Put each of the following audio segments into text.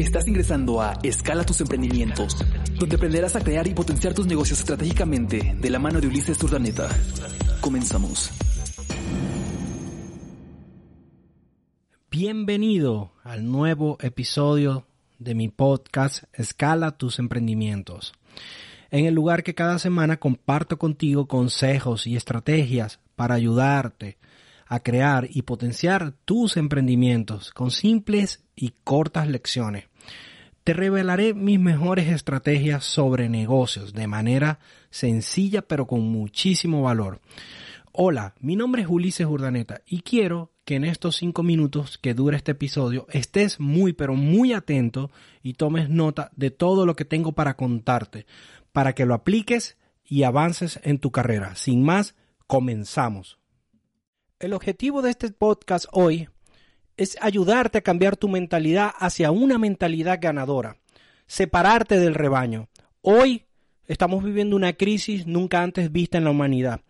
Estás ingresando a Escala tus emprendimientos, donde aprenderás a crear y potenciar tus negocios estratégicamente de la mano de Ulises Urdaneta. Comenzamos. Bienvenido al nuevo episodio de mi podcast Escala tus emprendimientos. En el lugar que cada semana comparto contigo consejos y estrategias para ayudarte a crear y potenciar tus emprendimientos con simples y cortas lecciones te revelaré mis mejores estrategias sobre negocios de manera sencilla pero con muchísimo valor. Hola, mi nombre es Ulises Urdaneta y quiero que en estos cinco minutos que dura este episodio estés muy pero muy atento y tomes nota de todo lo que tengo para contarte, para que lo apliques y avances en tu carrera. Sin más, comenzamos. El objetivo de este podcast hoy es ayudarte a cambiar tu mentalidad hacia una mentalidad ganadora, separarte del rebaño. Hoy estamos viviendo una crisis nunca antes vista en la humanidad,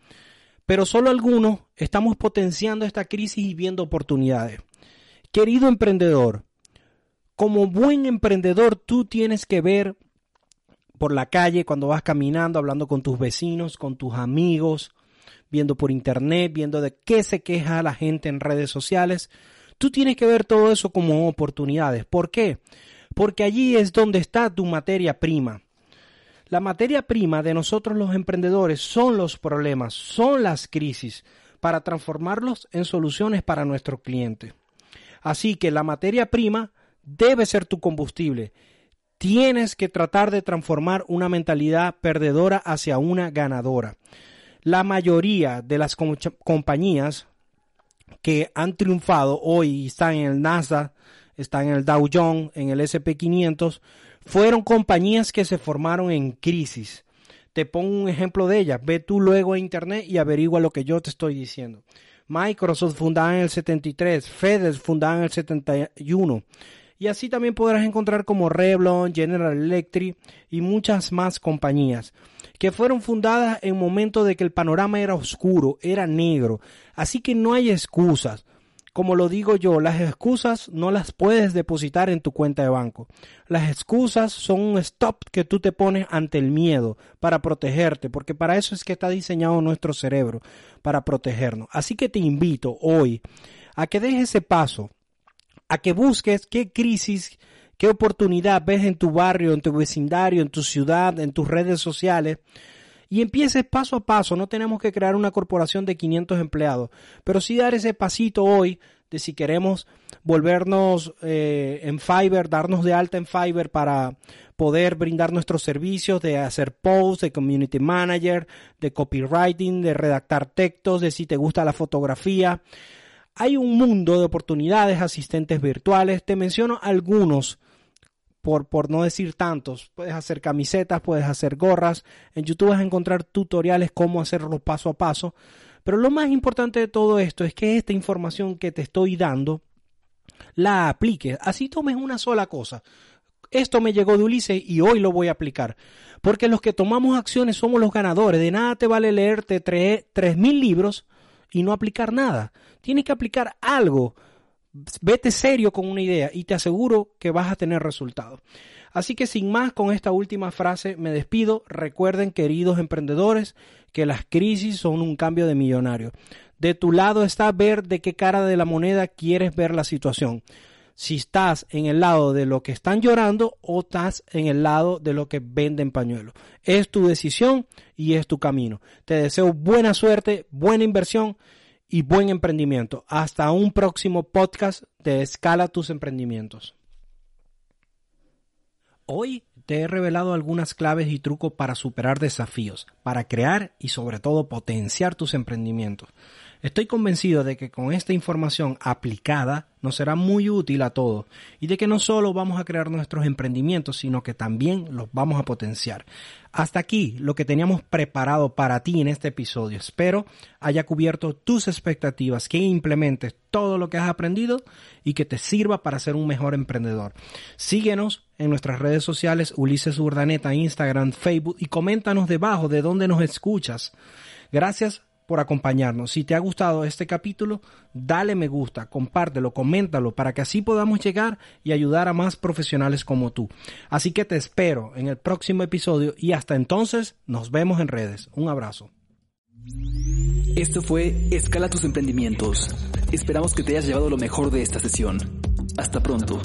pero solo algunos estamos potenciando esta crisis y viendo oportunidades. Querido emprendedor, como buen emprendedor tú tienes que ver por la calle cuando vas caminando, hablando con tus vecinos, con tus amigos, viendo por internet, viendo de qué se queja la gente en redes sociales, Tú tienes que ver todo eso como oportunidades. ¿Por qué? Porque allí es donde está tu materia prima. La materia prima de nosotros los emprendedores son los problemas, son las crisis, para transformarlos en soluciones para nuestro cliente. Así que la materia prima debe ser tu combustible. Tienes que tratar de transformar una mentalidad perdedora hacia una ganadora. La mayoría de las compañías que han triunfado hoy están en el Nasdaq, están en el Dow Jones, en el SP500, fueron compañías que se formaron en crisis. Te pongo un ejemplo de ellas. Ve tú luego a internet y averigua lo que yo te estoy diciendo. Microsoft fundada en el 73, FedEx fundada en el 71. Y así también podrás encontrar como Revlon, General Electric y muchas más compañías que fueron fundadas en momento de que el panorama era oscuro, era negro. Así que no hay excusas. Como lo digo yo, las excusas no las puedes depositar en tu cuenta de banco. Las excusas son un stop que tú te pones ante el miedo para protegerte, porque para eso es que está diseñado nuestro cerebro, para protegernos. Así que te invito hoy a que dejes ese paso, a que busques qué crisis ¿Qué oportunidad ves en tu barrio, en tu vecindario, en tu ciudad, en tus redes sociales? Y empieces paso a paso. No tenemos que crear una corporación de 500 empleados, pero sí dar ese pasito hoy de si queremos volvernos eh, en Fiverr, darnos de alta en Fiverr para poder brindar nuestros servicios de hacer posts, de community manager, de copywriting, de redactar textos, de si te gusta la fotografía. Hay un mundo de oportunidades, asistentes virtuales. Te menciono algunos por, por no decir tantos. Puedes hacer camisetas, puedes hacer gorras. En YouTube vas a encontrar tutoriales cómo hacerlo paso a paso. Pero lo más importante de todo esto es que esta información que te estoy dando la apliques. Así tomes una sola cosa. Esto me llegó de Ulises y hoy lo voy a aplicar. Porque los que tomamos acciones somos los ganadores. De nada te vale leerte tres mil libros y no aplicar nada. Tienes que aplicar algo vete serio con una idea y te aseguro que vas a tener resultados. Así que sin más, con esta última frase me despido. Recuerden, queridos emprendedores, que las crisis son un cambio de millonario. De tu lado está ver de qué cara de la moneda quieres ver la situación. Si estás en el lado de lo que están llorando o estás en el lado de lo que venden pañuelos. Es tu decisión y es tu camino. Te deseo buena suerte, buena inversión y buen emprendimiento. Hasta un próximo podcast de Escala tus emprendimientos. Hoy te he revelado algunas claves y trucos para superar desafíos, para crear y sobre todo potenciar tus emprendimientos. Estoy convencido de que con esta información aplicada nos será muy útil a todos y de que no solo vamos a crear nuestros emprendimientos, sino que también los vamos a potenciar. Hasta aquí lo que teníamos preparado para ti en este episodio. Espero haya cubierto tus expectativas, que implementes todo lo que has aprendido y que te sirva para ser un mejor emprendedor. Síguenos en nuestras redes sociales Ulises Urdaneta, Instagram, Facebook y coméntanos debajo de dónde nos escuchas. Gracias por acompañarnos. Si te ha gustado este capítulo, dale me gusta, compártelo, coméntalo para que así podamos llegar y ayudar a más profesionales como tú. Así que te espero en el próximo episodio y hasta entonces nos vemos en redes. Un abrazo. Esto fue Escala tus emprendimientos. Esperamos que te hayas llevado lo mejor de esta sesión. Hasta pronto.